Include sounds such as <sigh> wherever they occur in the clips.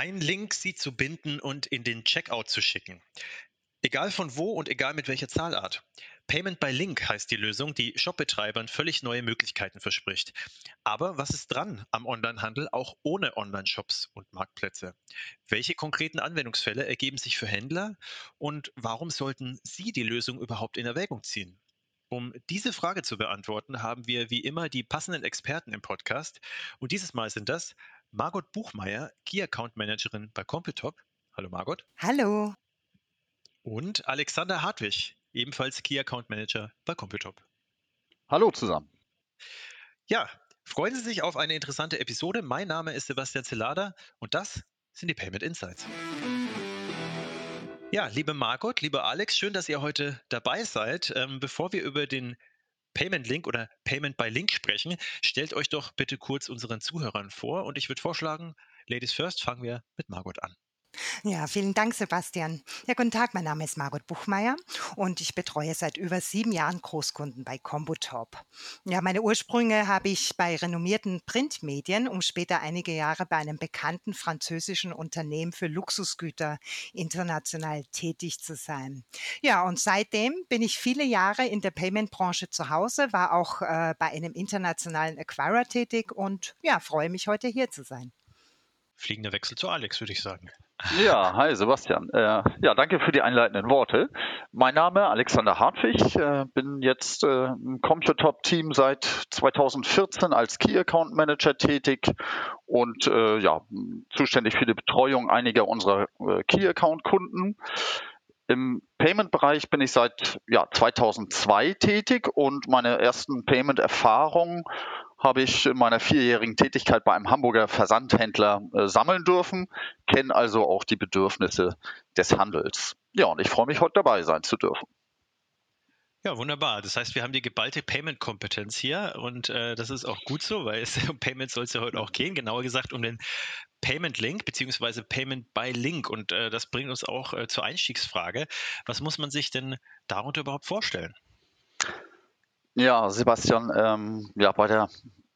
einen Link sie zu binden und in den Checkout zu schicken. Egal von wo und egal mit welcher Zahlart. Payment by Link heißt die Lösung, die Shopbetreibern völlig neue Möglichkeiten verspricht. Aber was ist dran am Onlinehandel auch ohne Online-Shops und Marktplätze? Welche konkreten Anwendungsfälle ergeben sich für Händler und warum sollten Sie die Lösung überhaupt in Erwägung ziehen? Um diese Frage zu beantworten, haben wir wie immer die passenden Experten im Podcast. Und dieses Mal sind das Margot Buchmeier, Key Account Managerin bei Computop. Hallo Margot. Hallo. Und Alexander Hartwig, ebenfalls Key Account Manager bei Computop. Hallo zusammen. Ja, freuen Sie sich auf eine interessante Episode. Mein Name ist Sebastian Zelada und das sind die Payment Insights. Ja, liebe Margot, lieber Alex, schön, dass ihr heute dabei seid. Ähm, bevor wir über den Payment Link oder Payment by Link sprechen, stellt euch doch bitte kurz unseren Zuhörern vor und ich würde vorschlagen, Ladies First, fangen wir mit Margot an. Ja, vielen Dank, Sebastian. Ja, guten Tag, mein Name ist Margot Buchmeier und ich betreue seit über sieben Jahren Großkunden bei Combutop. Ja, meine Ursprünge habe ich bei renommierten Printmedien, um später einige Jahre bei einem bekannten französischen Unternehmen für Luxusgüter international tätig zu sein. Ja, und seitdem bin ich viele Jahre in der Payment-Branche zu Hause, war auch äh, bei einem internationalen Acquirer tätig und ja, freue mich heute hier zu sein. Fliegender Wechsel zu Alex, würde ich sagen. Ja, hi Sebastian. Äh, ja, danke für die einleitenden Worte. Mein Name Alexander Hartwig, äh, bin jetzt äh, im Computop-Team seit 2014 als Key Account Manager tätig und äh, ja, zuständig für die Betreuung einiger unserer äh, Key Account Kunden. Im Payment-Bereich bin ich seit ja, 2002 tätig und meine ersten Payment-Erfahrungen habe ich in meiner vierjährigen Tätigkeit bei einem Hamburger Versandhändler äh, sammeln dürfen, kenne also auch die Bedürfnisse des Handels. Ja, und ich freue mich, heute dabei sein zu dürfen. Ja, wunderbar. Das heißt, wir haben die geballte Payment-Kompetenz hier und äh, das ist auch gut so, weil es <laughs> um Payment soll es ja heute auch gehen. Genauer gesagt um den Payment-Link beziehungsweise Payment by Link. Und äh, das bringt uns auch äh, zur Einstiegsfrage. Was muss man sich denn darunter überhaupt vorstellen? Ja, Sebastian, ähm, ja, bei der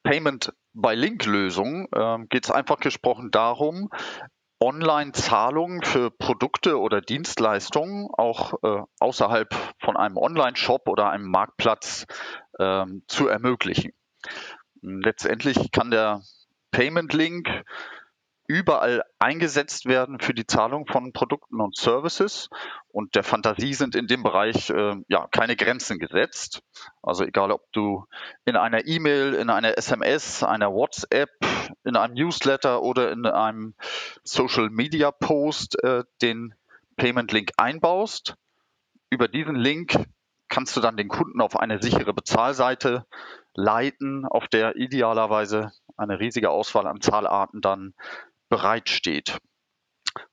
Payment by Link-Lösung ähm, geht es einfach gesprochen darum, Online-Zahlungen für Produkte oder Dienstleistungen auch äh, außerhalb von einem Online-Shop oder einem Marktplatz ähm, zu ermöglichen. Letztendlich kann der Payment Link überall eingesetzt werden für die Zahlung von Produkten und Services. Und der Fantasie sind in dem Bereich äh, ja keine Grenzen gesetzt. Also egal, ob du in einer E-Mail, in einer SMS, einer WhatsApp, in einem Newsletter oder in einem Social Media Post äh, den Payment Link einbaust. Über diesen Link kannst du dann den Kunden auf eine sichere Bezahlseite leiten, auf der idealerweise eine riesige Auswahl an Zahlarten dann bereitsteht.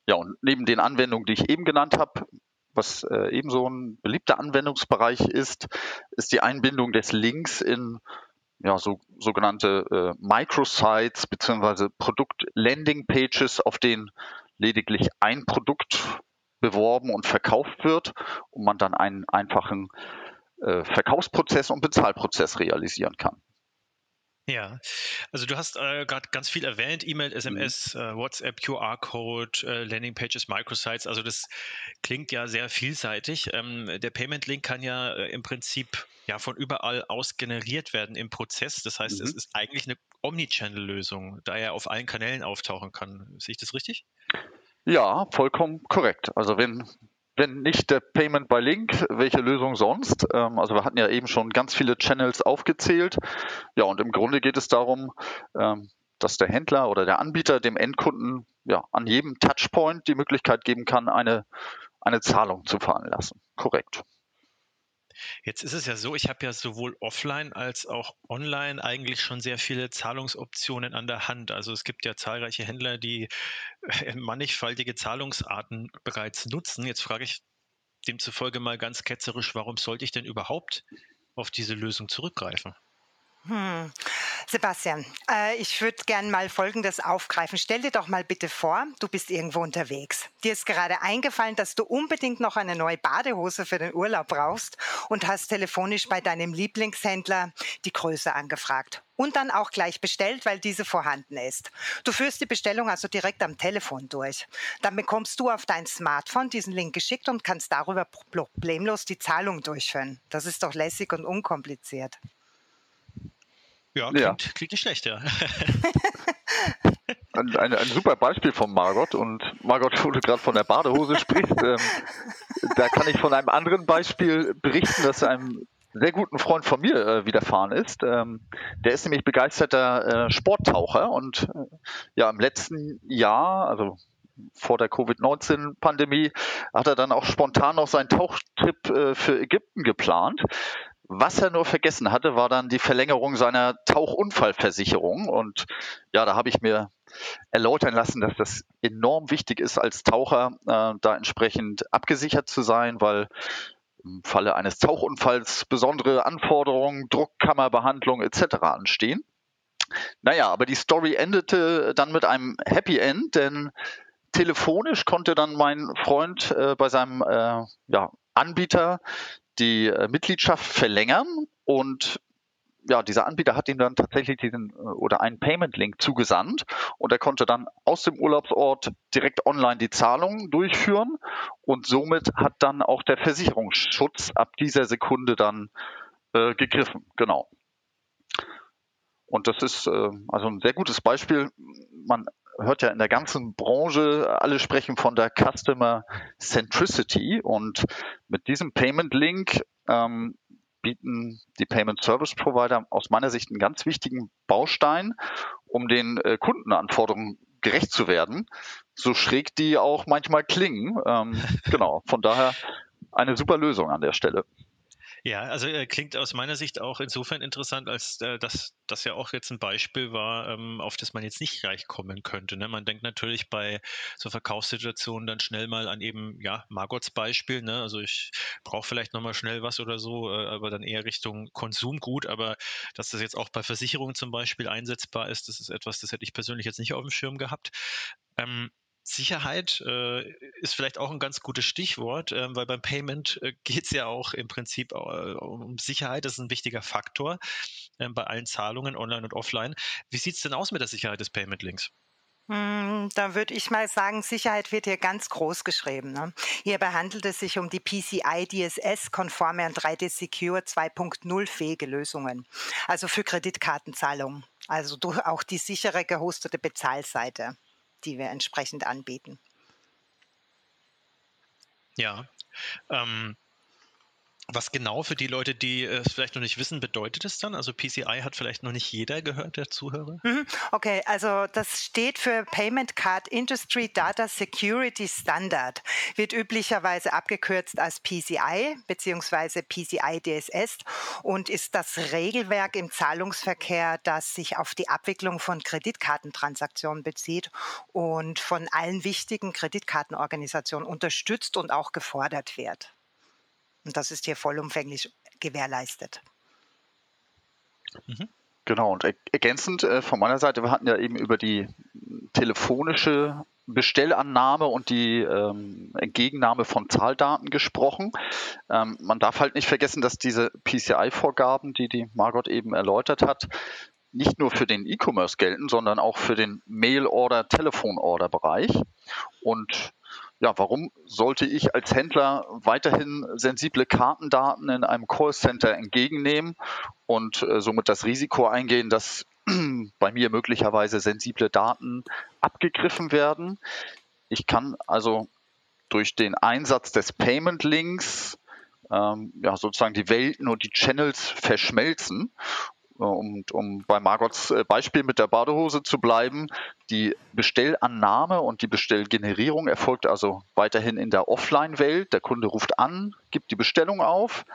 Ja, und neben den Anwendungen, die ich eben genannt habe, was äh, ebenso ein beliebter Anwendungsbereich ist, ist die Einbindung des Links in ja, so, sogenannte äh, Microsites bzw. Produkt-Landing-Pages, auf denen lediglich ein Produkt beworben und verkauft wird und man dann einen einfachen äh, Verkaufsprozess und Bezahlprozess realisieren kann. Ja, also du hast äh, gerade ganz viel erwähnt, E-Mail, SMS, mhm. äh, WhatsApp, QR-Code, äh, Landingpages, Microsites. Also das klingt ja sehr vielseitig. Ähm, der Payment-Link kann ja äh, im Prinzip ja von überall aus generiert werden im Prozess. Das heißt, mhm. es ist eigentlich eine Omnichannel-Lösung, da er auf allen Kanälen auftauchen kann. Sehe ich das richtig? Ja, vollkommen korrekt. Also wenn wenn nicht der Payment by Link, welche Lösung sonst? Ähm, also wir hatten ja eben schon ganz viele Channels aufgezählt. Ja, und im Grunde geht es darum, ähm, dass der Händler oder der Anbieter dem Endkunden ja an jedem Touchpoint die Möglichkeit geben kann, eine, eine Zahlung zu veranlassen. Korrekt. Jetzt ist es ja so, ich habe ja sowohl offline als auch online eigentlich schon sehr viele Zahlungsoptionen an der Hand. Also es gibt ja zahlreiche Händler, die äh, mannigfaltige Zahlungsarten bereits nutzen. Jetzt frage ich demzufolge mal ganz ketzerisch, warum sollte ich denn überhaupt auf diese Lösung zurückgreifen? Hm. Sebastian, äh, ich würde gern mal Folgendes aufgreifen. Stell dir doch mal bitte vor, du bist irgendwo unterwegs. Dir ist gerade eingefallen, dass du unbedingt noch eine neue Badehose für den Urlaub brauchst und hast telefonisch bei deinem Lieblingshändler die Größe angefragt. Und dann auch gleich bestellt, weil diese vorhanden ist. Du führst die Bestellung also direkt am Telefon durch. Dann bekommst du auf dein Smartphone diesen Link geschickt und kannst darüber problemlos die Zahlung durchführen. Das ist doch lässig und unkompliziert. Ja, klingt, ja. klingt nicht schlecht, ja. <laughs> Ein, ein, ein, super Beispiel von Margot und Margot, wo du gerade von der Badehose sprichst, <laughs> ähm, da kann ich von einem anderen Beispiel berichten, das einem sehr guten Freund von mir äh, widerfahren ist. Ähm, der ist nämlich begeisterter äh, Sporttaucher und äh, ja, im letzten Jahr, also vor der Covid-19-Pandemie, hat er dann auch spontan noch seinen Tauchtrip äh, für Ägypten geplant. Was er nur vergessen hatte, war dann die Verlängerung seiner Tauchunfallversicherung. Und ja, da habe ich mir erläutern lassen, dass das enorm wichtig ist, als Taucher äh, da entsprechend abgesichert zu sein, weil im Falle eines Tauchunfalls besondere Anforderungen, Druckkammerbehandlung etc. anstehen. Naja, aber die Story endete dann mit einem Happy End, denn telefonisch konnte dann mein Freund äh, bei seinem äh, ja, Anbieter die äh, Mitgliedschaft verlängern und ja, dieser Anbieter hat ihm dann tatsächlich diesen äh, oder einen Payment-Link zugesandt und er konnte dann aus dem Urlaubsort direkt online die Zahlungen durchführen und somit hat dann auch der Versicherungsschutz ab dieser Sekunde dann äh, gegriffen. Genau. Und das ist äh, also ein sehr gutes Beispiel. Man hört ja in der ganzen Branche, alle sprechen von der Customer Centricity und mit diesem Payment Link ähm, bieten die Payment Service Provider aus meiner Sicht einen ganz wichtigen Baustein, um den äh, Kundenanforderungen gerecht zu werden, so schräg die auch manchmal klingen. Ähm, <laughs> genau, von daher eine super Lösung an der Stelle. Ja, also äh, klingt aus meiner Sicht auch insofern interessant, als äh, dass das ja auch jetzt ein Beispiel war, ähm, auf das man jetzt nicht gleich kommen könnte. Ne? Man denkt natürlich bei so Verkaufssituationen dann schnell mal an eben, ja, Margots Beispiel. Ne? Also ich brauche vielleicht nochmal schnell was oder so, äh, aber dann eher Richtung Konsumgut. Aber dass das jetzt auch bei Versicherungen zum Beispiel einsetzbar ist, das ist etwas, das hätte ich persönlich jetzt nicht auf dem Schirm gehabt. Ähm, Sicherheit äh, ist vielleicht auch ein ganz gutes Stichwort, äh, weil beim Payment äh, geht es ja auch im Prinzip äh, um Sicherheit. Das ist ein wichtiger Faktor ähm, bei allen Zahlungen, online und offline. Wie sieht es denn aus mit der Sicherheit des Payment-Links? Hm, da würde ich mal sagen, Sicherheit wird hier ganz groß geschrieben. Ne? Hierbei handelt es sich um die PCI DSS-konforme und 3D Secure 2.0 fähige Lösungen, also für Kreditkartenzahlungen, also auch die sichere gehostete Bezahlseite die wir entsprechend anbieten. Ja. Ähm, was genau für die Leute, die es vielleicht noch nicht wissen, bedeutet es dann? Also PCI hat vielleicht noch nicht jeder gehört, der Zuhörer? Mhm. Okay, also das steht für Payment Card Industry Data Security Standard, wird üblicherweise abgekürzt als PCI bzw. PCI DSS und ist das Regelwerk im Zahlungsverkehr, das sich auf die Abwicklung von Kreditkartentransaktionen bezieht und von allen wichtigen Kreditkartenorganisationen unterstützt und auch gefordert wird. Und das ist hier vollumfänglich gewährleistet. Mhm. Genau, und ergänzend äh, von meiner Seite, wir hatten ja eben über die telefonische Bestellannahme und die ähm, Entgegennahme von Zahldaten gesprochen. Ähm, man darf halt nicht vergessen, dass diese PCI-Vorgaben, die die Margot eben erläutert hat, nicht nur für den E-Commerce gelten, sondern auch für den Mail-Order, Telefon-Order-Bereich. Und ja, warum sollte ich als Händler weiterhin sensible Kartendaten in einem Callcenter entgegennehmen und äh, somit das Risiko eingehen, dass <clears throat> bei mir möglicherweise sensible Daten abgegriffen werden? Ich kann also durch den Einsatz des Payment Links ähm, ja, sozusagen die Welten und die Channels verschmelzen um, um bei Margots äh, Beispiel mit der Badehose zu bleiben, die Bestellannahme und die Bestellgenerierung erfolgt also weiterhin in der Offline-Welt. Der Kunde ruft an, gibt die Bestellung auf,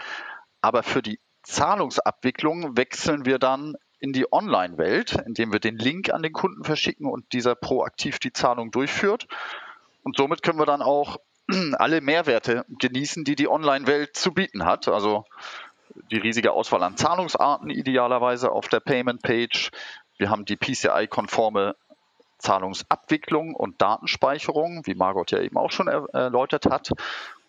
aber für die Zahlungsabwicklung wechseln wir dann in die Online-Welt, indem wir den Link an den Kunden verschicken und dieser proaktiv die Zahlung durchführt. Und somit können wir dann auch <clears throat> alle Mehrwerte genießen, die die Online-Welt zu bieten hat. Also die riesige Auswahl an Zahlungsarten idealerweise auf der Payment Page. Wir haben die PCI-konforme Zahlungsabwicklung und Datenspeicherung, wie Margot ja eben auch schon erläutert hat.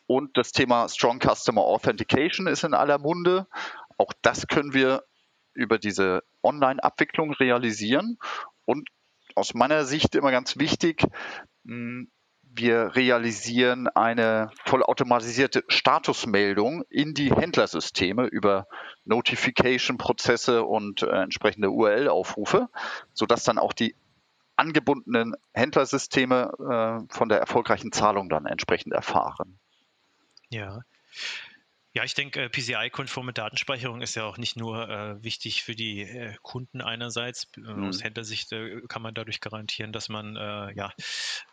Und das Thema Strong Customer Authentication ist in aller Munde. Auch das können wir über diese Online-Abwicklung realisieren. Und aus meiner Sicht immer ganz wichtig, hm, wir realisieren eine vollautomatisierte Statusmeldung in die Händlersysteme über Notification-Prozesse und äh, entsprechende URL-Aufrufe, sodass dann auch die angebundenen Händlersysteme äh, von der erfolgreichen Zahlung dann entsprechend erfahren. Ja. Ja, ich denke, äh, PCI-konforme Datenspeicherung ist ja auch nicht nur äh, wichtig für die äh, Kunden einerseits. Äh, mhm. Aus Händlersicht äh, kann man dadurch garantieren, dass man ja,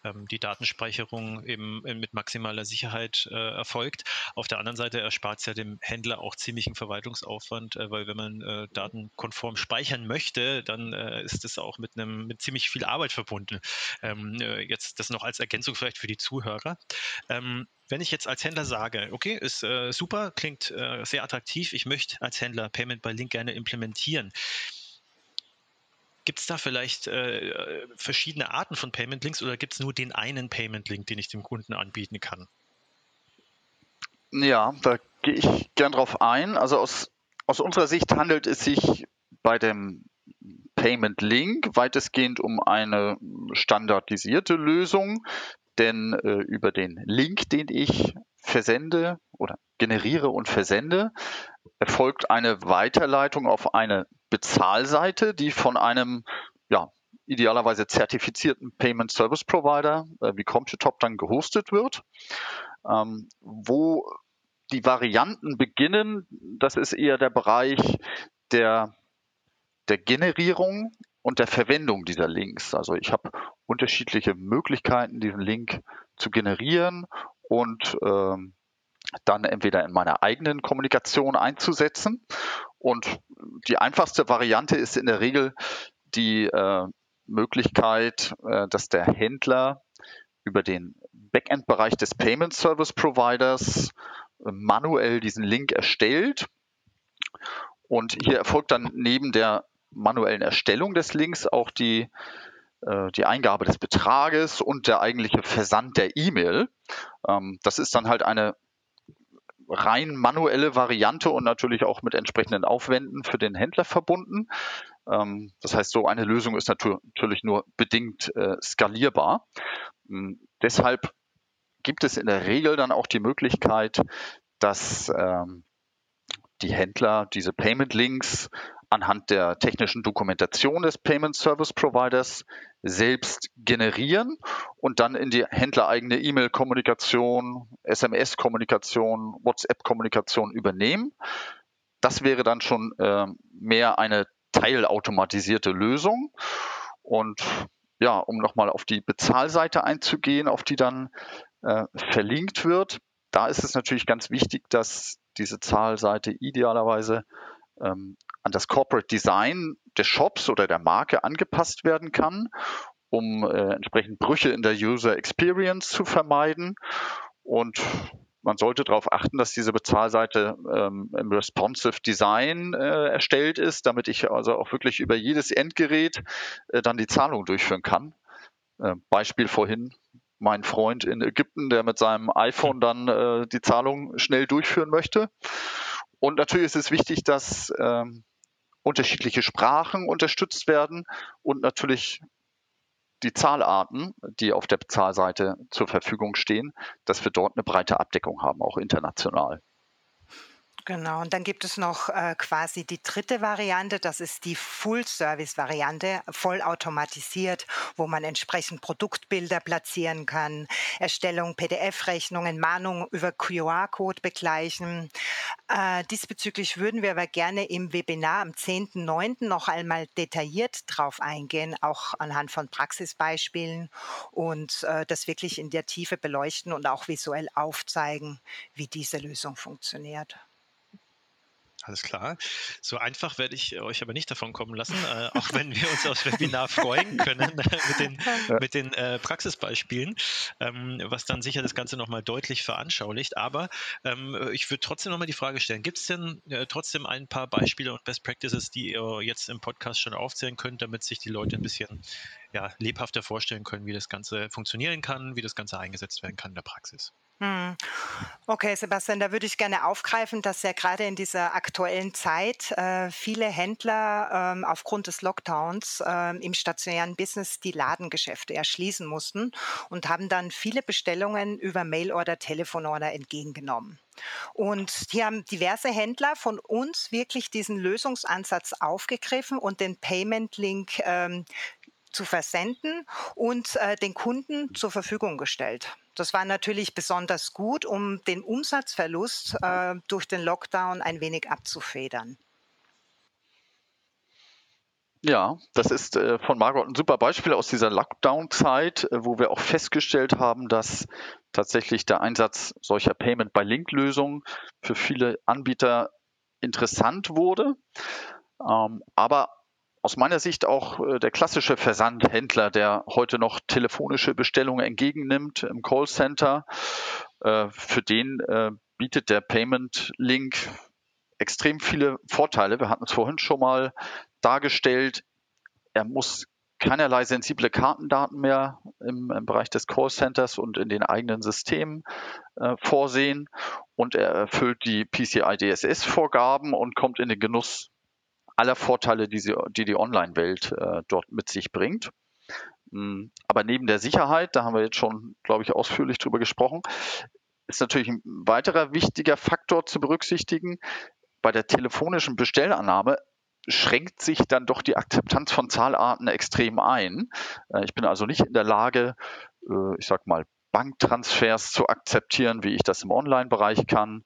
ähm, die Datenspeicherung eben mit maximaler Sicherheit erfolgt. Auf der anderen Seite erspart es ja dem Händler auch ziemlichen Verwaltungsaufwand, weil wenn man Daten konform speichern möchte, dann ist es auch mit einem mit ziemlich viel Arbeit verbunden. Ähm, jetzt das noch als Ergänzung vielleicht für die Zuhörer. Ähm, wenn ich jetzt als Händler sage, okay, ist äh, super, klingt äh, sehr attraktiv, ich möchte als Händler Payment by Link gerne implementieren. Gibt es da vielleicht äh, verschiedene Arten von Payment Links oder gibt es nur den einen Payment Link, den ich dem Kunden anbieten kann? Ja, da gehe ich gern drauf ein. Also aus, aus unserer Sicht handelt es sich bei dem Payment Link weitestgehend um eine standardisierte Lösung, denn äh, über den Link, den ich versende oder generiere und versende, erfolgt eine Weiterleitung auf eine Bezahlseite, die von einem ja, idealerweise zertifizierten Payment Service Provider äh, wie Computop dann gehostet wird, ähm, wo die Varianten beginnen. Das ist eher der Bereich der, der Generierung und der Verwendung dieser Links. Also ich habe unterschiedliche Möglichkeiten, diesen Link zu generieren und ähm, dann entweder in meiner eigenen Kommunikation einzusetzen. Und die einfachste Variante ist in der Regel die äh, Möglichkeit, äh, dass der Händler über den Backend-Bereich des Payment Service Providers äh, manuell diesen Link erstellt. Und hier erfolgt dann neben der manuellen Erstellung des Links auch die, äh, die Eingabe des Betrages und der eigentliche Versand der E-Mail. Ähm, das ist dann halt eine rein manuelle Variante und natürlich auch mit entsprechenden Aufwänden für den Händler verbunden. Ähm, das heißt, so eine Lösung ist natürlich nur bedingt äh, skalierbar. Ähm, deshalb gibt es in der Regel dann auch die Möglichkeit, dass ähm, die Händler diese Payment Links anhand der technischen Dokumentation des Payment Service Providers selbst generieren und dann in die händlereigene E-Mail-Kommunikation, SMS-Kommunikation, WhatsApp-Kommunikation übernehmen. Das wäre dann schon äh, mehr eine teilautomatisierte Lösung. Und ja, um nochmal auf die Bezahlseite einzugehen, auf die dann äh, verlinkt wird, da ist es natürlich ganz wichtig, dass diese Zahlseite idealerweise ähm, an das Corporate Design des Shops oder der Marke angepasst werden kann, um äh, entsprechend Brüche in der User Experience zu vermeiden. Und man sollte darauf achten, dass diese Bezahlseite ähm, im responsive Design äh, erstellt ist, damit ich also auch wirklich über jedes Endgerät äh, dann die Zahlung durchführen kann. Äh, Beispiel vorhin, mein Freund in Ägypten, der mit seinem iPhone dann äh, die Zahlung schnell durchführen möchte. Und natürlich ist es wichtig, dass ähm, unterschiedliche Sprachen unterstützt werden und natürlich die Zahlarten, die auf der Bezahlseite zur Verfügung stehen, dass wir dort eine breite Abdeckung haben, auch international. Genau, und dann gibt es noch äh, quasi die dritte Variante, das ist die Full-Service-Variante, vollautomatisiert, wo man entsprechend Produktbilder platzieren kann, Erstellung PDF-Rechnungen, Mahnung über QR-Code begleichen. Äh, diesbezüglich würden wir aber gerne im Webinar am 10.09. noch einmal detailliert drauf eingehen, auch anhand von Praxisbeispielen und äh, das wirklich in der Tiefe beleuchten und auch visuell aufzeigen, wie diese Lösung funktioniert. Alles klar. So einfach werde ich euch aber nicht davon kommen lassen, äh, auch wenn wir uns aufs Webinar freuen können <laughs> mit den, mit den äh, Praxisbeispielen, ähm, was dann sicher das Ganze nochmal deutlich veranschaulicht. Aber ähm, ich würde trotzdem nochmal die Frage stellen, gibt es denn äh, trotzdem ein paar Beispiele und Best Practices, die ihr jetzt im Podcast schon aufzählen könnt, damit sich die Leute ein bisschen ja, lebhafter vorstellen können, wie das Ganze funktionieren kann, wie das Ganze eingesetzt werden kann in der Praxis? Hm. Okay, Sebastian, da würde ich gerne aufgreifen, dass ja gerade in dieser aktuellen Zeit äh, viele Händler ähm, aufgrund des Lockdowns äh, im stationären Business die Ladengeschäfte erschließen mussten und haben dann viele Bestellungen über Mailorder, Telefonorder entgegengenommen. Und hier haben diverse Händler von uns wirklich diesen Lösungsansatz aufgegriffen und den Payment-Link ähm, zu versenden und äh, den Kunden zur Verfügung gestellt. Das war natürlich besonders gut, um den Umsatzverlust äh, durch den Lockdown ein wenig abzufedern. Ja, das ist äh, von Margot ein super Beispiel aus dieser Lockdown-Zeit, äh, wo wir auch festgestellt haben, dass tatsächlich der Einsatz solcher Payment-by-Link-Lösungen für viele Anbieter interessant wurde. Ähm, aber aus meiner Sicht auch äh, der klassische Versandhändler, der heute noch telefonische Bestellungen entgegennimmt im Callcenter. Äh, für den äh, bietet der Payment Link extrem viele Vorteile. Wir hatten es vorhin schon mal dargestellt. Er muss keinerlei sensible Kartendaten mehr im, im Bereich des Callcenters und in den eigenen Systemen äh, vorsehen und er erfüllt die PCI DSS Vorgaben und kommt in den Genuss aller Vorteile, die, sie, die die Online-Welt äh, dort mit sich bringt. Mm, aber neben der Sicherheit, da haben wir jetzt schon, glaube ich, ausführlich drüber gesprochen, ist natürlich ein weiterer wichtiger Faktor zu berücksichtigen. Bei der telefonischen Bestellannahme schränkt sich dann doch die Akzeptanz von Zahlarten extrem ein. Äh, ich bin also nicht in der Lage, äh, ich sag mal, Banktransfers zu akzeptieren, wie ich das im Online-Bereich kann.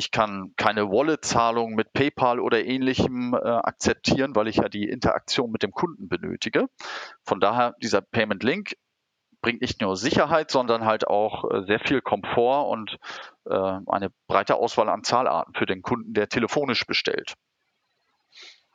Ich kann keine Wallet-Zahlung mit PayPal oder ähnlichem äh, akzeptieren, weil ich ja die Interaktion mit dem Kunden benötige. Von daher, dieser Payment Link bringt nicht nur Sicherheit, sondern halt auch äh, sehr viel Komfort und äh, eine breite Auswahl an Zahlarten für den Kunden, der telefonisch bestellt.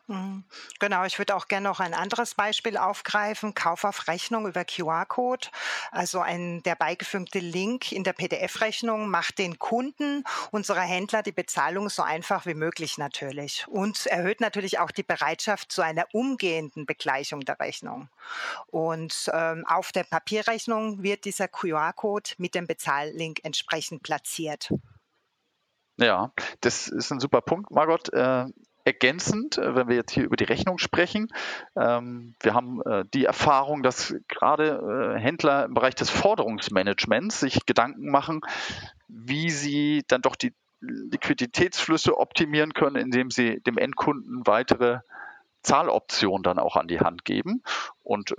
Mhm. Genau, ich würde auch gerne noch ein anderes Beispiel aufgreifen. Kauf auf Rechnung über QR-Code. Also ein, der beigefügte Link in der PDF-Rechnung macht den Kunden unserer Händler die Bezahlung so einfach wie möglich natürlich und erhöht natürlich auch die Bereitschaft zu einer umgehenden Begleichung der Rechnung. Und ähm, auf der Papierrechnung wird dieser QR-Code mit dem Bezahllink entsprechend platziert. Ja, das ist ein super Punkt, Margot. Ergänzend, äh, wenn wir jetzt hier über die Rechnung sprechen. Ähm, wir haben äh, die Erfahrung, dass gerade äh, Händler im Bereich des Forderungsmanagements sich Gedanken machen, wie sie dann doch die Liquiditätsflüsse optimieren können, indem sie dem Endkunden weitere Zahloptionen dann auch an die Hand geben. Und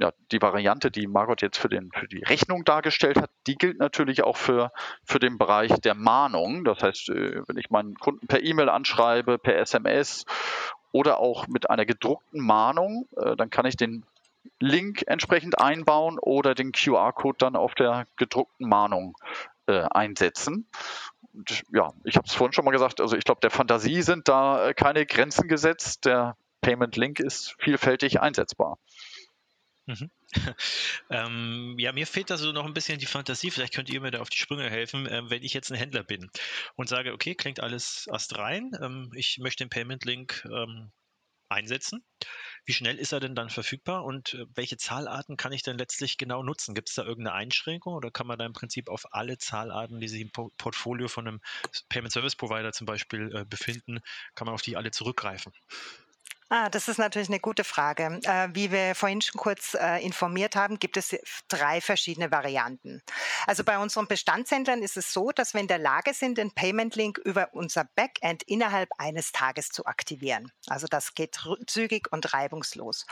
ja, die Variante, die Margot jetzt für, den, für die Rechnung dargestellt hat, die gilt natürlich auch für, für den Bereich der Mahnung. Das heißt, äh, wenn ich meinen Kunden per E-Mail anschreibe, per SMS oder auch mit einer gedruckten Mahnung, äh, dann kann ich den Link entsprechend einbauen oder den QR-Code dann auf der gedruckten Mahnung äh, einsetzen. Und ja, ich habe es vorhin schon mal gesagt, also ich glaube, der Fantasie sind da keine Grenzen gesetzt. Der Payment Link ist vielfältig einsetzbar. Mhm. <laughs> ähm, ja, mir fehlt da so noch ein bisschen die Fantasie. Vielleicht könnt ihr mir da auf die Sprünge helfen, äh, wenn ich jetzt ein Händler bin und sage, okay, klingt alles astrein. Ähm, ich möchte den Payment Link ähm, einsetzen. Wie schnell ist er denn dann verfügbar und äh, welche Zahlarten kann ich denn letztlich genau nutzen? Gibt es da irgendeine Einschränkung oder kann man da im Prinzip auf alle Zahlarten, die sich im Portfolio von einem Payment Service Provider zum Beispiel äh, befinden, kann man auf die alle zurückgreifen? Ah, das ist natürlich eine gute Frage. Äh, wie wir vorhin schon kurz äh, informiert haben, gibt es drei verschiedene Varianten. Also bei unseren Bestandshändlern ist es so, dass wir in der Lage sind, den Payment Link über unser Backend innerhalb eines Tages zu aktivieren. Also das geht zügig und reibungslos.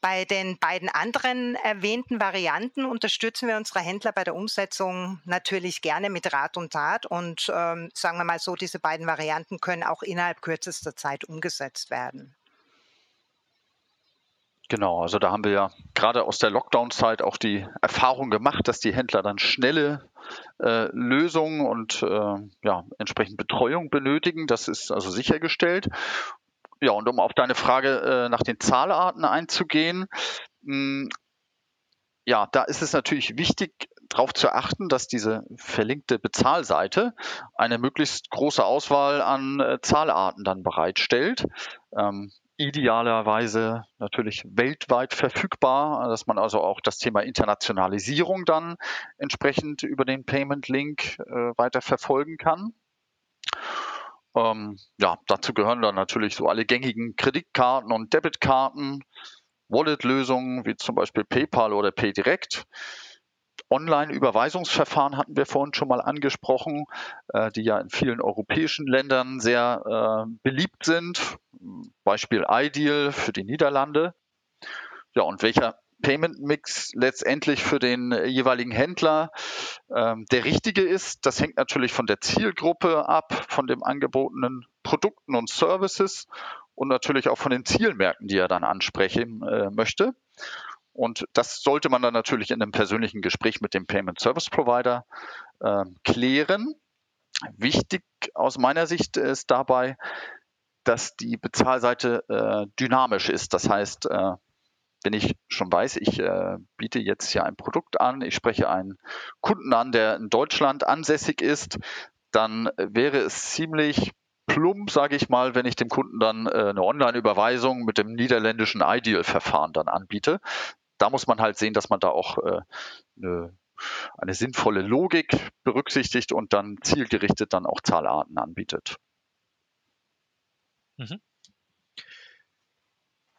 Bei den beiden anderen erwähnten Varianten unterstützen wir unsere Händler bei der Umsetzung natürlich gerne mit Rat und Tat und ähm, sagen wir mal so, diese beiden Varianten können auch innerhalb kürzester Zeit umgesetzt werden. Genau, also da haben wir ja gerade aus der Lockdown-Zeit auch die Erfahrung gemacht, dass die Händler dann schnelle äh, Lösung und äh, ja, entsprechend Betreuung benötigen. Das ist also sichergestellt. Ja, und um auf deine Frage äh, nach den Zahlarten einzugehen, mh, hm, ja, da ist es natürlich wichtig, darauf zu achten, dass diese verlinkte Bezahlseite eine möglichst große Auswahl an äh, Zahlarten dann bereitstellt. Ähm, idealerweise natürlich weltweit verfügbar, dass man also auch das Thema Internationalisierung dann entsprechend über den Payment Link äh, weiter verfolgen kann. Ähm, ja, dazu gehören dann natürlich so alle gängigen Kreditkarten und Debitkarten, Wallet-Lösungen wie zum Beispiel PayPal oder PayDirect. Online-Überweisungsverfahren hatten wir vorhin schon mal angesprochen, äh, die ja in vielen europäischen Ländern sehr äh, beliebt sind. Beispiel Ideal für die Niederlande. Ja, und welcher Payment Mix letztendlich für den jeweiligen Händler ähm, der richtige ist, das hängt natürlich von der Zielgruppe ab, von den angebotenen Produkten und Services und natürlich auch von den Zielmärkten, die er dann ansprechen äh, möchte. Und das sollte man dann natürlich in einem persönlichen Gespräch mit dem Payment Service Provider äh, klären. Wichtig aus meiner Sicht ist dabei, dass die Bezahlseite äh, dynamisch ist. Das heißt, äh, wenn ich schon weiß, ich äh, biete jetzt hier ein Produkt an, ich spreche einen Kunden an, der in Deutschland ansässig ist, dann wäre es ziemlich plump, sage ich mal, wenn ich dem Kunden dann äh, eine Online-Überweisung mit dem niederländischen Ideal-Verfahren dann anbiete. Da muss man halt sehen, dass man da auch äh, eine, eine sinnvolle Logik berücksichtigt und dann zielgerichtet dann auch Zahlarten anbietet. Mhm.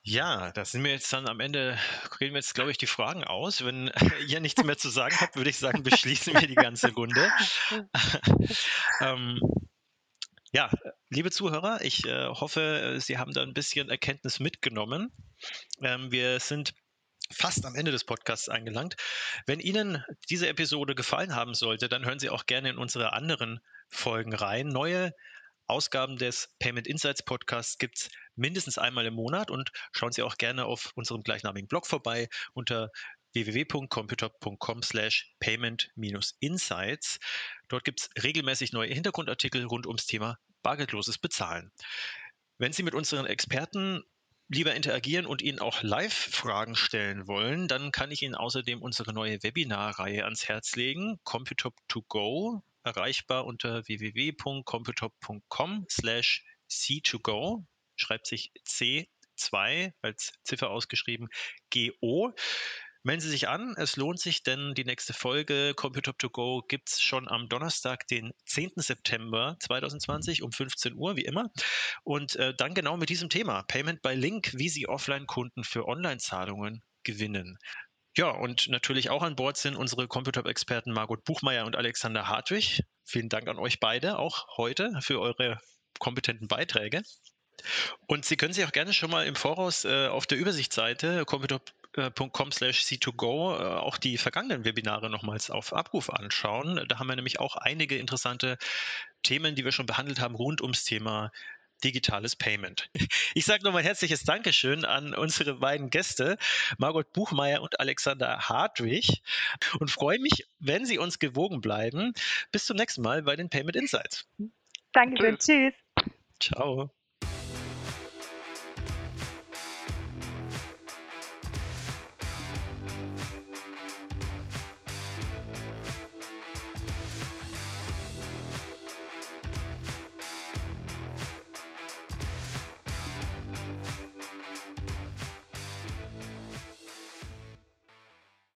Ja, da sind wir jetzt dann am Ende, reden wir jetzt, glaube ich, die Fragen aus. Wenn <laughs> ihr nichts mehr zu sagen habt, würde ich sagen, beschließen wir die ganze Runde. <laughs> ähm, ja, liebe Zuhörer, ich äh, hoffe, Sie haben da ein bisschen Erkenntnis mitgenommen. Ähm, wir sind fast am Ende des Podcasts angelangt. Wenn Ihnen diese Episode gefallen haben sollte, dann hören Sie auch gerne in unsere anderen Folgen rein. Neue Ausgaben des Payment Insights Podcasts gibt es mindestens einmal im Monat und schauen Sie auch gerne auf unserem gleichnamigen Blog vorbei unter www.computer.com slash payment-insights. Dort gibt es regelmäßig neue Hintergrundartikel rund ums Thema bargeldloses Bezahlen. Wenn Sie mit unseren Experten lieber interagieren und Ihnen auch Live-Fragen stellen wollen, dann kann ich Ihnen außerdem unsere neue Webinarreihe ans Herz legen, Computop 2 go, erreichbar unter www.computop.com slash C2Go, schreibt sich C2 als Ziffer ausgeschrieben, GO. Melden Sie sich an, es lohnt sich, denn die nächste Folge Computer to Go gibt es schon am Donnerstag, den 10. September 2020 um 15 Uhr, wie immer. Und äh, dann genau mit diesem Thema, Payment by Link, wie Sie Offline-Kunden für Online-Zahlungen gewinnen. Ja, und natürlich auch an Bord sind unsere Computer-Experten Margot Buchmeier und Alexander Hartwig. Vielen Dank an euch beide auch heute für eure kompetenten Beiträge. Und Sie können sich auch gerne schon mal im Voraus äh, auf der Übersichtsseite computer.com slash C2Go äh, auch die vergangenen Webinare nochmals auf Abruf anschauen. Da haben wir nämlich auch einige interessante Themen, die wir schon behandelt haben, rund ums Thema digitales Payment. Ich sage nochmal herzliches Dankeschön an unsere beiden Gäste, Margot Buchmeier und Alexander Hartwig und freue mich, wenn Sie uns gewogen bleiben. Bis zum nächsten Mal bei den Payment Insights. Dankeschön. Tschüss. Ciao.